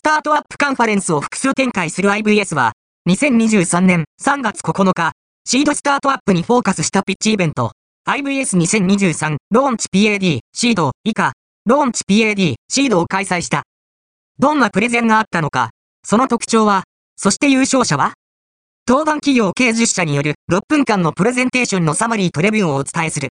スタートアップカンファレンスを複数展開する IVS は、2023年3月9日、シードスタートアップにフォーカスしたピッチイベント、IVS2023 ローンチ PAD シード以下、ローンチ PAD シードを開催した。どんなプレゼンがあったのか、その特徴は、そして優勝者は？登壇企業計10社による6分間のプレゼンテーションのサマリーとレビューをお伝えする。